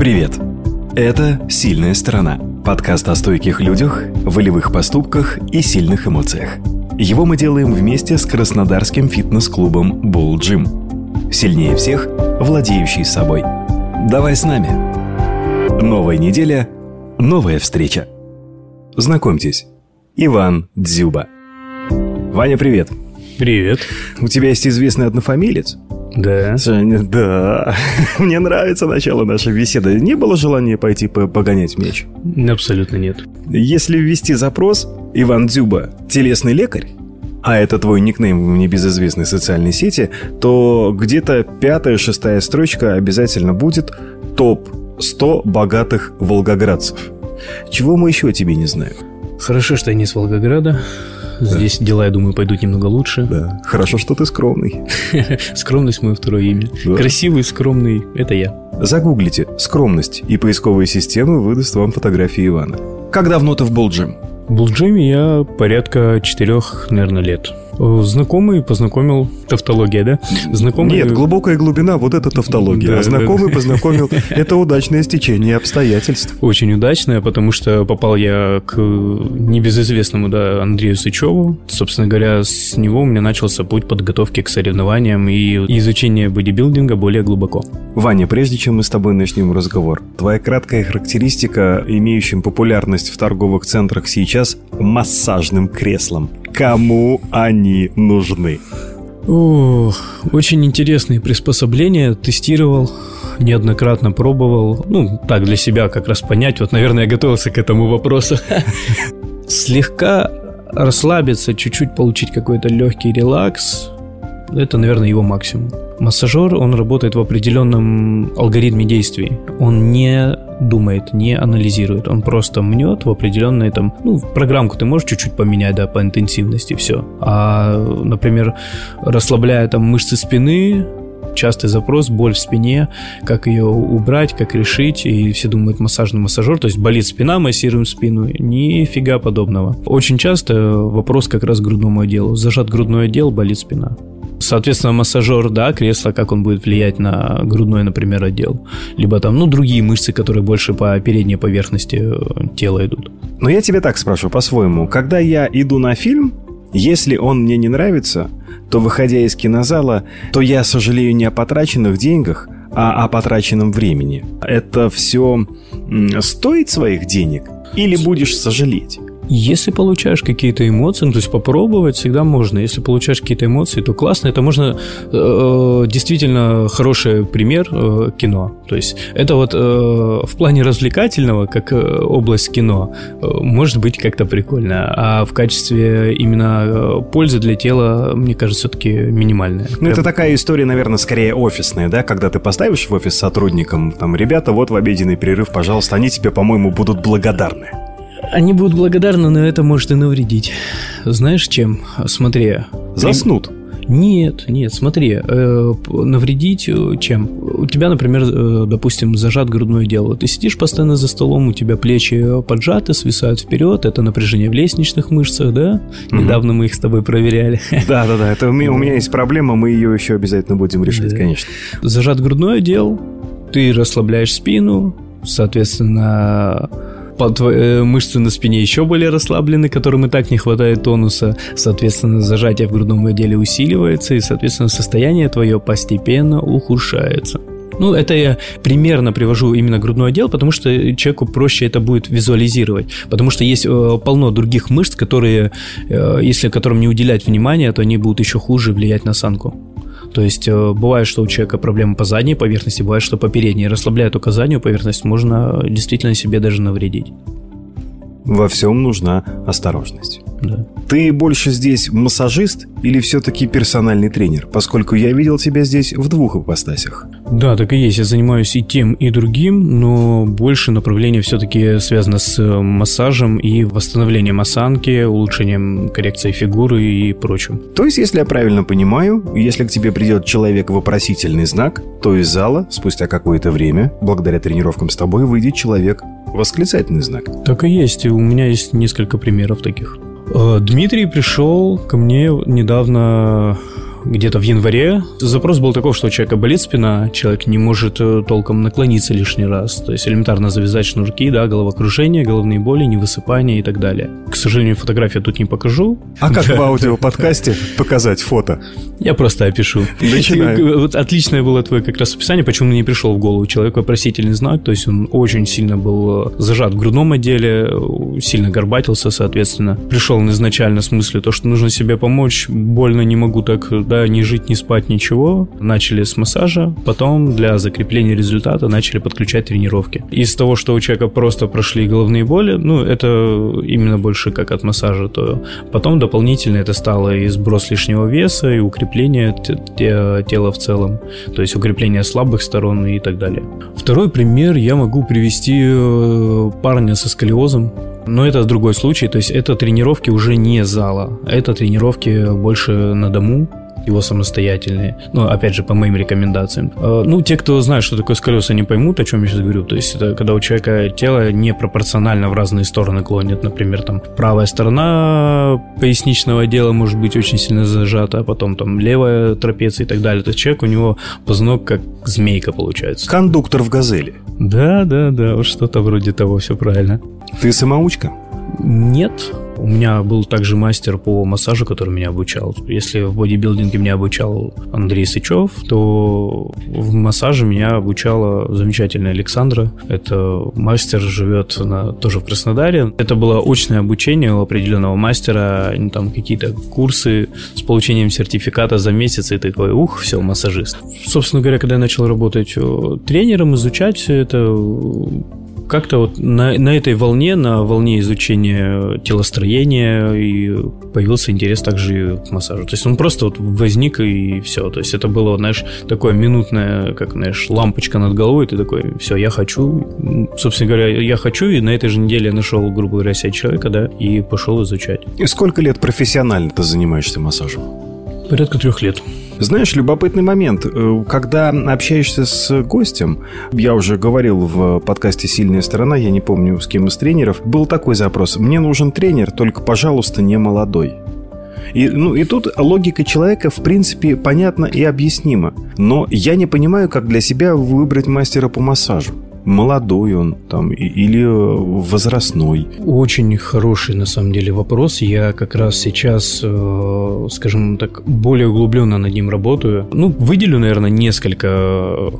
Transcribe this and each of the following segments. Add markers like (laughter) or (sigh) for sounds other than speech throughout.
Привет! Это «Сильная сторона» – подкаст о стойких людях, волевых поступках и сильных эмоциях. Его мы делаем вместе с краснодарским фитнес-клубом Bull Gym. Сильнее всех, владеющий собой. Давай с нами. Новая неделя, новая встреча. Знакомьтесь, Иван Дзюба. Ваня, привет. Привет. У тебя есть известный однофамилец? Да. Женя, да. (laughs) Мне нравится начало нашей беседы. Не было желания пойти погонять мяч? Абсолютно нет. Если ввести запрос «Иван Дзюба, телесный лекарь», а это твой никнейм в небезызвестной социальной сети, то где-то пятая-шестая строчка обязательно будет «Топ-100 богатых волгоградцев». Чего мы еще о тебе не знаем? Хорошо, что я не с Волгограда. Здесь да. дела, я думаю, пойдут немного лучше. Да. Хорошо, что ты скромный. (laughs) Скромность мое второе имя. Да. Красивый, скромный – это я. Загуглите «скромность», и поисковая система выдаст вам фотографии Ивана. Как давно ты в Болджим? В Болджиме я порядка четырех, наверное, лет. Э, знакомый познакомил... Тавтология, да? Знакомый... Нет, глубокая глубина, вот это тавтология. Да, а знакомый да, познакомил... (laughs) Это удачное стечение обстоятельств. Очень удачное, потому что попал я к небезызвестному, да, Андрею Сычеву. Собственно говоря, с него у меня начался путь подготовки к соревнованиям и изучения бодибилдинга более глубоко. Ваня, прежде чем мы с тобой начнем разговор, твоя краткая характеристика, имеющим популярность в торговых центрах сейчас, массажным креслом. Кому они нужны? Ох, очень интересные приспособления. Тестировал, неоднократно пробовал. Ну, так, для себя как раз понять. Вот, наверное, я готовился к этому вопросу. (laughs) Слегка расслабиться, чуть-чуть получить какой-то легкий релакс. Это, наверное, его максимум. Массажер, он работает в определенном алгоритме действий. Он не думает, не анализирует. Он просто мнет в определенной там, ну, программку ты можешь чуть-чуть поменять, да, по интенсивности, все. А, например, расслабляя там мышцы спины, частый запрос, боль в спине, как ее убрать, как решить, и все думают массажный массажер, то есть болит спина, массируем спину, нифига подобного. Очень часто вопрос как раз к грудному отделу, зажат грудной отдел, болит спина. Соответственно, массажер, да, кресло, как он будет влиять на грудной, например, отдел. Либо там, ну, другие мышцы, которые больше по передней поверхности э, тела идут. Но я тебе так спрашиваю по-своему. Когда я иду на фильм, если он мне не нравится, то, выходя из кинозала, то я сожалею не о потраченных деньгах, а о потраченном времени. Это все стоит своих денег или будешь сожалеть? Если получаешь какие-то эмоции, ну, то есть попробовать всегда можно. Если получаешь какие-то эмоции, то классно. Это можно э, действительно хороший пример э, кино. То есть это вот э, в плане развлекательного, как э, область кино, э, может быть как-то прикольно. А в качестве именно э, пользы для тела, мне кажется, все-таки минимальная. Ну, Прям... это такая история, наверное, скорее офисная, да? Когда ты поставишь в офис сотрудникам, там, ребята, вот в обеденный перерыв, пожалуйста, они тебе, по-моему, будут благодарны. Они будут благодарны, но это может и навредить. Знаешь чем? Смотри. Заснут. Нет, нет, смотри, э, навредить э, чем? У тебя, например, э, допустим, зажат грудное дело. Ты сидишь постоянно за столом, у тебя плечи поджаты, свисают вперед, это напряжение в лестничных мышцах, да? Угу. Недавно мы их с тобой проверяли. Да, да, да, это у меня, у меня есть проблема, мы ее еще обязательно будем решать, да. конечно. Зажат грудное отдел, ты расслабляешь спину, соответственно, Э, мышцы на спине еще более расслаблены, которым и так не хватает тонуса. Соответственно, зажатие в грудном отделе усиливается, и, соответственно, состояние твое постепенно ухудшается. Ну, это я примерно привожу именно грудной отдел, потому что человеку проще это будет визуализировать. Потому что есть э, полно других мышц, которые, э, если которым не уделять внимания, то они будут еще хуже влиять на осанку. То есть э, бывает, что у человека проблемы по задней поверхности, бывает, что по передней. Расслабляя только заднюю поверхность, можно действительно себе даже навредить. Во всем нужна осторожность. Да. Ты больше здесь массажист или все-таки персональный тренер, поскольку я видел тебя здесь в двух ипостасях? Да, так и есть. Я занимаюсь и тем, и другим, но больше направление все-таки связано с э, массажем и восстановлением осанки, улучшением коррекции фигуры и прочим. То есть, если я правильно понимаю, если к тебе придет человек вопросительный знак, то из зала спустя какое-то время, благодаря тренировкам с тобой, выйдет человек восклицательный знак. Так и есть. У меня есть несколько примеров таких. Э, Дмитрий пришел ко мне недавно где-то в январе. Запрос был такой, что у человека болит спина, человек не может э, толком наклониться лишний раз, то есть элементарно завязать шнурки, да, головокружение, головные боли, невысыпание и так далее. К сожалению, фотографию тут не покажу. А как в аудиоподкасте показать фото? Я просто опишу. Начинаем. Вот отличное было твое как раз описание, почему не пришел в голову. Человек вопросительный знак, то есть он очень сильно был э, зажат в грудном отделе, э, сильно горбатился, соответственно. Пришел он изначально с мыслью, то, что нужно себе помочь, больно не могу так, да, ни жить, ни спать, ничего. Начали с массажа, потом для закрепления результата начали подключать тренировки. Из того, что у человека просто прошли головные боли, ну, это именно больше как от массажа, то потом дополнительно это стало и сброс лишнего веса, и укрепление тела в целом, то есть укрепление слабых сторон и так далее. Второй пример я могу привести э, парня со сколиозом, но это другой случай, то есть это тренировки уже не зала, это тренировки больше на дому, его самостоятельные. Ну, опять же, по моим рекомендациям. Э, ну, те, кто знает, что такое сколиоз, они поймут, о чем я сейчас говорю. То есть, это когда у человека тело непропорционально в разные стороны клонит. Например, там правая сторона поясничного отдела может быть очень сильно зажата, а потом там левая трапеция и так далее. То есть, человек у него позвонок как змейка получается. Кондуктор в «Газели». Да, да, да, вот что-то вроде того, все правильно. Ты самоучка? Нет, у меня был также мастер по массажу, который меня обучал. Если в бодибилдинге меня обучал Андрей Сычев, то в массаже меня обучала замечательная Александра. Это мастер живет на, тоже в Краснодаре. Это было очное обучение у определенного мастера, там какие-то курсы с получением сертификата за месяц, и такой, ух, все, массажист. Собственно говоря, когда я начал работать э, тренером, изучать все это, как-то вот на, на этой волне, на волне изучения телостроения и появился интерес также к массажу. То есть он просто вот возник и все. То есть это было, знаешь, такое минутное, как, знаешь, лампочка над головой, ты такой, все, я хочу. Собственно говоря, я хочу, и на этой же неделе я нашел, грубо говоря, себя человека, да, и пошел изучать. И сколько лет профессионально ты занимаешься массажем? Порядка трех лет. Знаешь, любопытный момент. Э, когда общаешься с гостем, я уже говорил в подкасте «Сильная сторона», я не помню, с кем из тренеров, был такой запрос. «Мне нужен тренер, только, пожалуйста, не молодой». И, ну, и тут логика человека, в принципе, понятна и объяснима. Но я не понимаю, как для себя выбрать мастера по массажу молодой он там или возрастной? Очень хороший, на самом деле, вопрос. Я как раз сейчас, э, скажем так, более углубленно над ним работаю. Ну, выделю, наверное, несколько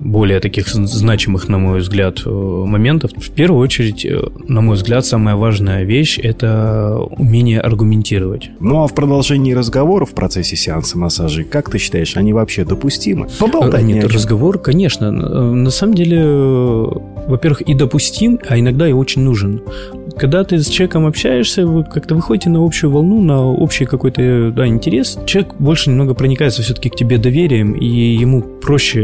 более таких значимых, на мой взгляд, э, моментов. В первую очередь, э, на мой взгляд, самая важная вещь – это умение аргументировать. Ну а в продолжении разговора в процессе сеанса массажа, как ты считаешь, они вообще допустимы? Поболтай Нет, разговор, конечно. На самом деле, во-первых, и допустим, а иногда и очень нужен. Когда ты с человеком общаешься, вы как-то выходите на общую волну, на общий какой-то да, интерес, человек больше немного проникается все-таки к тебе доверием, и ему проще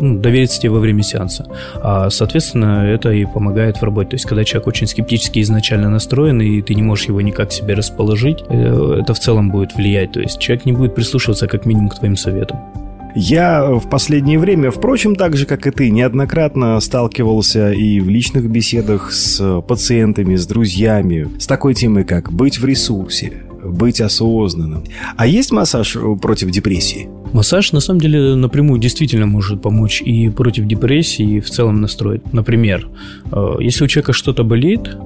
ну, довериться тебе во время сеанса. А, соответственно, это и помогает в работе. То есть, когда человек очень скептически изначально настроен, и ты не можешь его никак себе расположить, э, это в целом будет влиять. То есть, человек не будет прислушиваться как минимум к твоим советам. Я в последнее время, впрочем, так же, как и ты, неоднократно сталкивался и в личных беседах с пациентами, с друзьями, с такой темой, как быть в ресурсе, быть осознанным. А есть массаж против депрессии? Массаж, на самом деле, напрямую действительно может помочь и против депрессии, и в целом настроить. Например, э, если у человека что-то болит,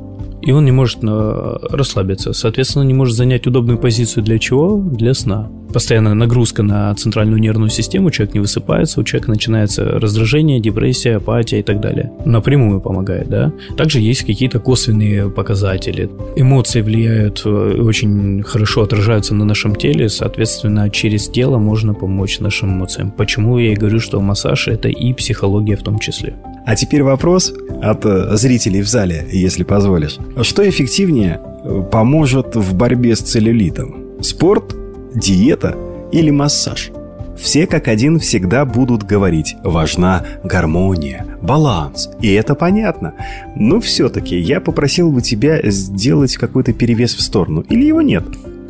и он не может э, расслабиться. Соответственно, не может занять удобную позицию для чего? Для сна. Постоянная нагрузка на центральную нервную систему, человек не высыпается, у человека начинается раздражение, депрессия, апатия и так далее. Напрямую помогает, да. Также есть какие-то косвенные показатели. Эмоции влияют, э, очень хорошо отражаются на нашем теле, соответственно, через тело можно помочь нашим эмоциям. Почему я и говорю, что массаж это и психология в том числе. А теперь вопрос от э, зрителей в зале, если позволишь. Что эффективнее э, поможет в борьбе с целлюлитом? Спорт, диета или массаж? Все как один всегда будут говорить «важна гармония, баланс». И это понятно. Но все-таки я попросил бы тебя сделать какой-то перевес в сторону. Или его нет?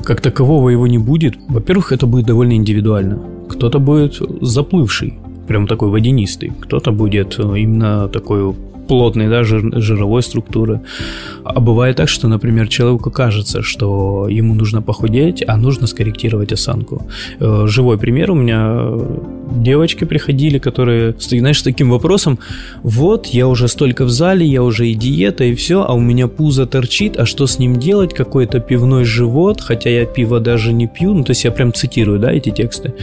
Как такового его не будет. Во-первых, это будет довольно индивидуально. Кто-то будет заплывший, прям такой водянистый. Кто-то будет э, именно такой плотной, да, жир, жировой структуры. А бывает так, что, например, человеку кажется, что ему нужно похудеть, а нужно скорректировать осанку. Э, живой пример у меня девочки приходили, которые, знаешь, с таким вопросом, вот, я уже столько в зале, я уже и диета, и все, а у меня пузо торчит, а что с ним делать? Какой-то пивной живот, хотя я пиво даже не пью, ну, то есть я прям цитирую, да, эти тексты.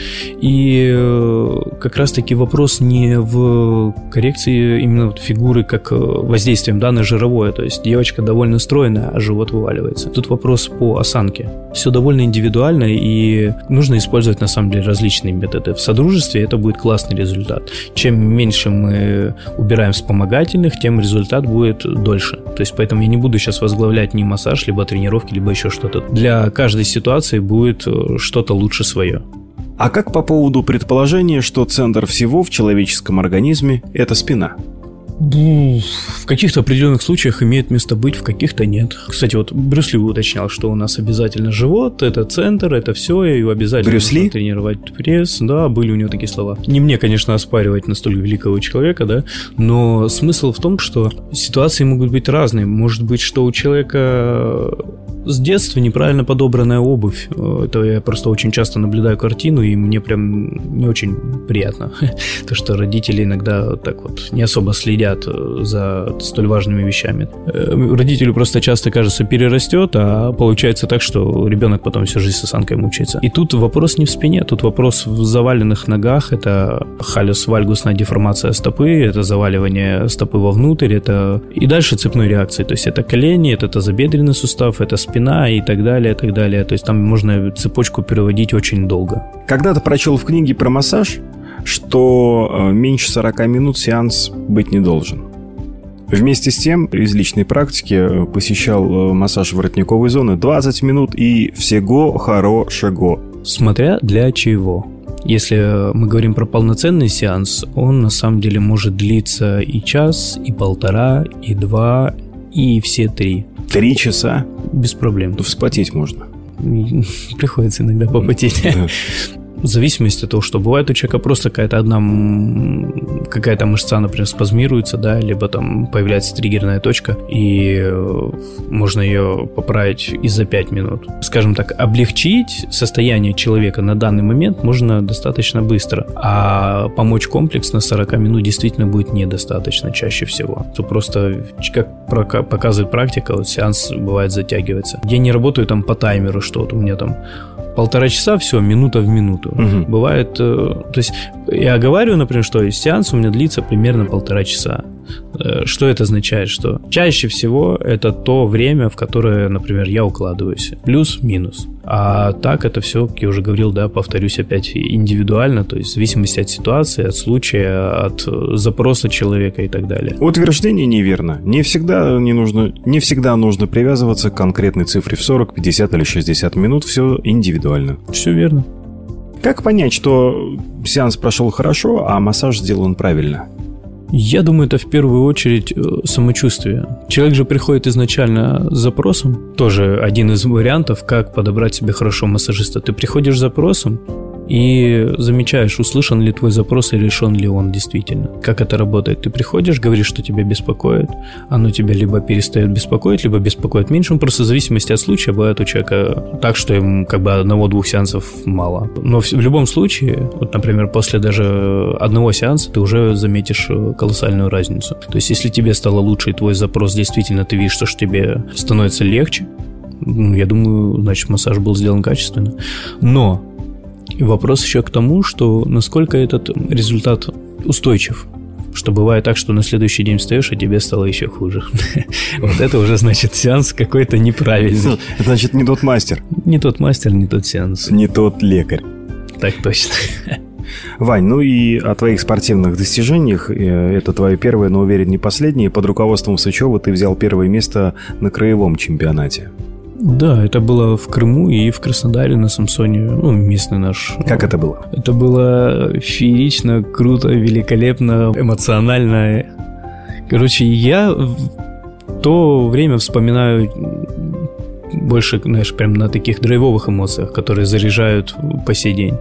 И э, как раз-таки вопрос не в коррекции именно фигуры как э, воздействием, да, на жировое, то есть девочка довольно стройная, а живот вываливается. Тут вопрос по осанке. Все довольно индивидуально, и нужно использовать, на самом деле, различные методы. В содружестве это будет классный результат. Чем меньше мы убираем вспомогательных, тем результат будет дольше. То есть поэтому я не буду сейчас возглавлять ни массаж, либо тренировки, либо еще что-то. Для каждой ситуации будет э, что-то лучше свое. А как по поводу предположения, что центр всего в человеческом организме – это спина? В каких-то определенных случаях имеет место быть, в каких-то нет. Кстати, вот Брюс Ли уточнял, что у нас обязательно живот, это центр, это все, и обязательно Брюс Ли? тренировать пресс. Да, были у него такие слова. Не мне, конечно, оспаривать настолько великого человека, да, но смысл в том, что ситуации могут быть разные. Может быть, что у человека с детства неправильно подобранная обувь. Это я просто очень часто наблюдаю картину, и мне прям не очень приятно. (laughs) То, что родители иногда так вот не особо следят следят э, за столь важными вещами. Э, родителю просто часто кажется перерастет, а получается так, что ребенок потом всю жизнь с осанкой мучается. И тут вопрос не в спине, тут вопрос в заваленных ногах. Это халюс вальгусная деформация стопы, это заваливание стопы вовнутрь, это и дальше цепной реакции. То есть это колени, это тазобедренный сустав, это спина и так далее, и так далее. То есть там можно цепочку переводить очень долго. Когда-то прочел в книге про массаж, что э, меньше 40 минут сеанс быть не должен. Вместе с тем, из личной практики э, посещал э, массаж воротниковой зоны 20 минут и всего хорошего. Смотря для чего. Если мы говорим про полноценный сеанс, он на самом деле может длиться и час, и полтора, и два, и все три. Три часа? Без проблем. Ну, вспотеть можно. (laughs) Приходится иногда попотеть. Да в зависимости от того, что бывает у человека просто какая-то одна какая-то мышца, например, спазмируется, да, либо там появляется триггерная точка, и э, можно ее поправить и за 5 минут. Скажем так, облегчить состояние человека на данный момент можно достаточно быстро, а помочь комплексно 40 минут действительно будет недостаточно чаще всего. То просто, как показывает практика, вот сеанс бывает затягивается. Я не работаю там по таймеру, что вот у меня там полтора часа, все, минута в минуту. Угу. Бывает, э, то есть я говорю, например, что сеанс у меня длится примерно полтора часа. Э, что это означает? Что чаще всего это то время, в которое, например, я укладываюсь. Плюс-минус. А так это все, как я уже говорил, да, повторюсь опять, индивидуально, то есть в зависимости от ситуации, от случая, от запроса человека и так далее. Утверждение неверно. Не всегда, не нужно, не всегда нужно привязываться к конкретной цифре в 40, 50 или 60 минут. Все индивидуально. Все верно. Как понять, что сеанс прошел хорошо, а массаж сделан правильно? Я думаю, это в первую очередь э, самочувствие. Человек же приходит изначально с запросом. Тоже один из вариантов, как подобрать себе хорошего массажиста. Ты приходишь с запросом, и замечаешь, услышан ли твой запрос и решен ли он действительно. Как это работает? Ты приходишь, говоришь, что тебя беспокоит, оно тебя либо перестает беспокоить, либо беспокоит меньше, ну, просто в зависимости от случая бывает у человека так, что ему как бы одного-двух сеансов мало. Но в, в любом случае, вот, например, после даже одного сеанса ты уже заметишь э, колоссальную разницу. То есть, если тебе стало лучше и твой запрос действительно ты видишь, что тебе становится легче, ну, я думаю, значит, массаж был сделан качественно. Но вопрос еще к тому, что насколько этот результат устойчив. Что бывает так, что на следующий день встаешь, а тебе стало еще хуже. (laughs) Вот это уже значит сеанс какой-то неправильный. Значит, не тот мастер. Не тот мастер, не тот сеанс. Не тот лекарь. Так точно. (laughs) Вань, ну и о твоих спортивных достижениях. Э, это твое первое, но уверен, не последнее. Под руководством Сычева ты взял первое место на краевом чемпионате. Да, это было в Крыму и в Краснодаре на Самсоне, ну, местный наш. Как это было? Это было феерично, круто, великолепно, эмоционально. Короче, я в то время вспоминаю больше, знаешь, прям на таких драйвовых эмоциях, которые заряжают по сей день.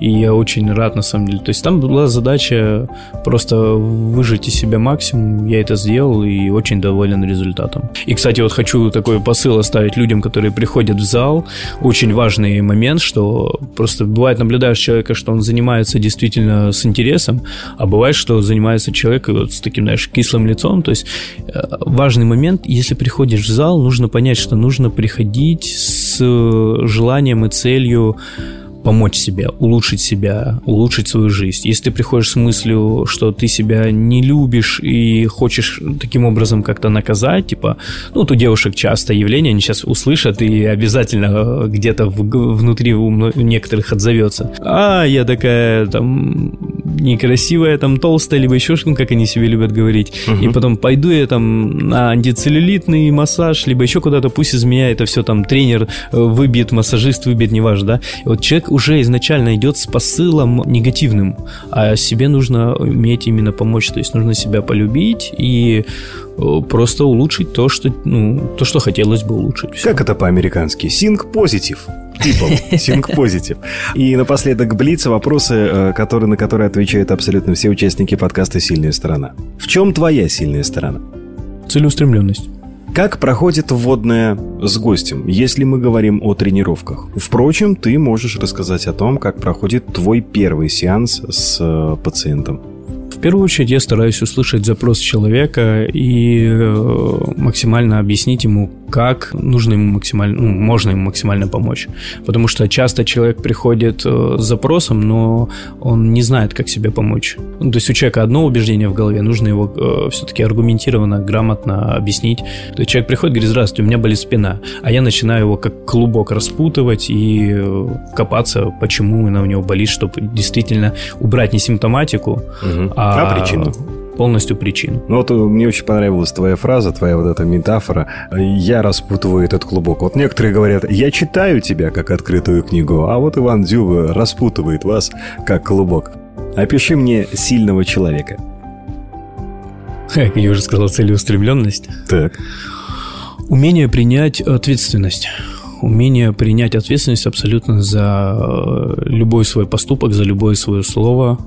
И я очень рад, на самом деле. То есть там была задача просто выжать из себя максимум. Я это сделал и очень доволен результатом. И, кстати, вот хочу такой посыл оставить людям, которые приходят в зал. Очень важный момент, что просто бывает наблюдаешь человека, что он занимается действительно с интересом, а бывает, что занимается человек вот с таким, знаешь, кислым лицом. То есть э, важный момент, если приходишь в зал, нужно понять, что нужно приходить с желанием и целью помочь себе, улучшить себя, улучшить свою жизнь. Если ты приходишь с мыслью, что ты себя не любишь и хочешь таким образом как-то наказать, типа, ну, у девушек часто явление, они сейчас услышат и обязательно где-то внутри у некоторых отзовется. А, я такая там некрасивая, там толстая, либо еще что-то, как они себе любят говорить. Угу. И потом пойду я там на антицеллюлитный массаж, либо еще куда-то, пусть из меня это все там тренер э, выбьет, массажист выбьет, неважно, да. И вот человек уже изначально идет с посылом негативным, а себе нужно уметь именно помочь, то есть нужно себя полюбить и э, просто улучшить то, что, ну, то, что хотелось бы улучшить. Все. Как это по-американски? Синк позитив. People. Синк позитив. И напоследок Блица вопросы, э, которые, на которые отвечают абсолютно все участники подкаста «Сильная сторона». В чем твоя сильная сторона? Целеустремленность. Как проходит вводная с гостем, если мы говорим о тренировках? Впрочем, ты можешь рассказать о том, как проходит твой первый сеанс с э, пациентом. В первую очередь я стараюсь услышать запрос человека и э, максимально объяснить ему, как нужно ему максимально, ну, можно ему максимально помочь. Потому что часто человек приходит э, с запросом, но он не знает, как себе помочь. Ну, то есть у человека одно убеждение в голове, нужно его э, все-таки аргументированно, грамотно объяснить. То есть человек приходит и говорит, здравствуйте, у меня болит спина. А я начинаю его как клубок распутывать и э, копаться, почему она у него болит, чтобы действительно убрать не симптоматику, угу. а, а причину полностью причину. Ну вот э, мне очень понравилась твоя фраза, твоя вот эта метафора. Я распутываю этот клубок. Вот некоторые говорят, я читаю тебя как открытую книгу, а вот Иван Дзюба распутывает вас как клубок. Опиши мне сильного человека. Как я уже сказал, целеустремленность. Так. Умение принять ответственность умение принять ответственность абсолютно за э, любой свой поступок, за любое свое слово,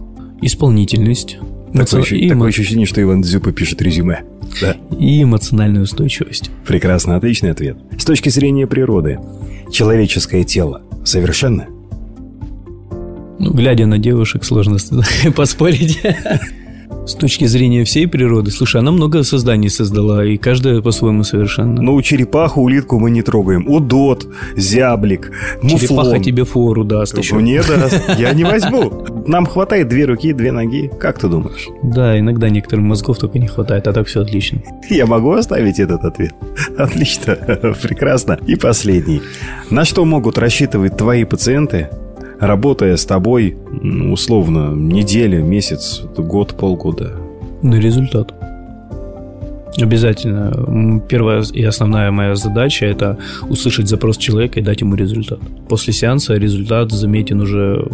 исполнительность, Такое, ощущение, и такое ощущение, что Иван Дзюба пишет резюме. Да. И эмоциональную устойчивость. Прекрасно, отличный ответ. С точки зрения природы, человеческое тело совершенно? Ну, глядя на девушек, сложно (laughs) поспорить. (laughs) С точки зрения всей природы, слушай, она много созданий создала, и каждая по-своему совершенно. Ну, черепаху, улитку мы не трогаем. Удот, зяблик, муфлон. Черепаха тебе фору даст еще. Не даст, (laughs) я не возьму. Нам хватает две руки, две ноги. Как ты думаешь? Да, иногда некоторым мозгов только не хватает, а так все отлично. Я могу оставить этот ответ? Отлично, (laughs) прекрасно. И последний. На что могут рассчитывать твои пациенты, работая с тобой, условно, неделя, месяц, год, полгода? На результат. Обязательно. Первая и основная моя задача – это услышать запрос человека и дать ему результат. После сеанса результат заметен уже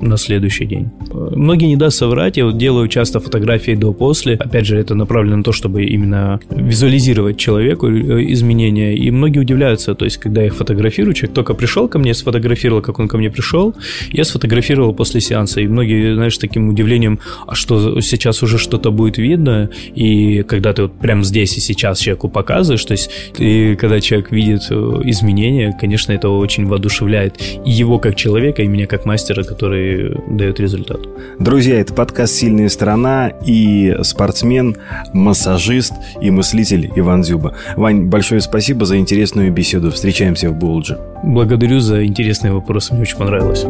на следующий день. Многие не даст соврать, я вот делаю часто фотографии до-после. Опять же, это направлено на то, чтобы именно визуализировать человеку э, изменения. И многие удивляются, то есть, когда я их фотографирую, человек только пришел ко мне, сфотографировал, как он ко мне пришел, я сфотографировал после сеанса. И многие, знаешь, таким удивлением, а что сейчас уже что-то будет видно, и когда ты вот прямо здесь и сейчас человеку показываешь, то есть, и когда человек видит э, изменения, конечно, это очень воодушевляет и его как человека, и меня как мастера, который дает результат. Друзья, это подкаст «Сильная сторона» и спортсмен, массажист и мыслитель Иван Зюба. Вань, большое спасибо за интересную беседу. Встречаемся в Булджи. Благодарю за интересные вопросы, мне очень понравилось.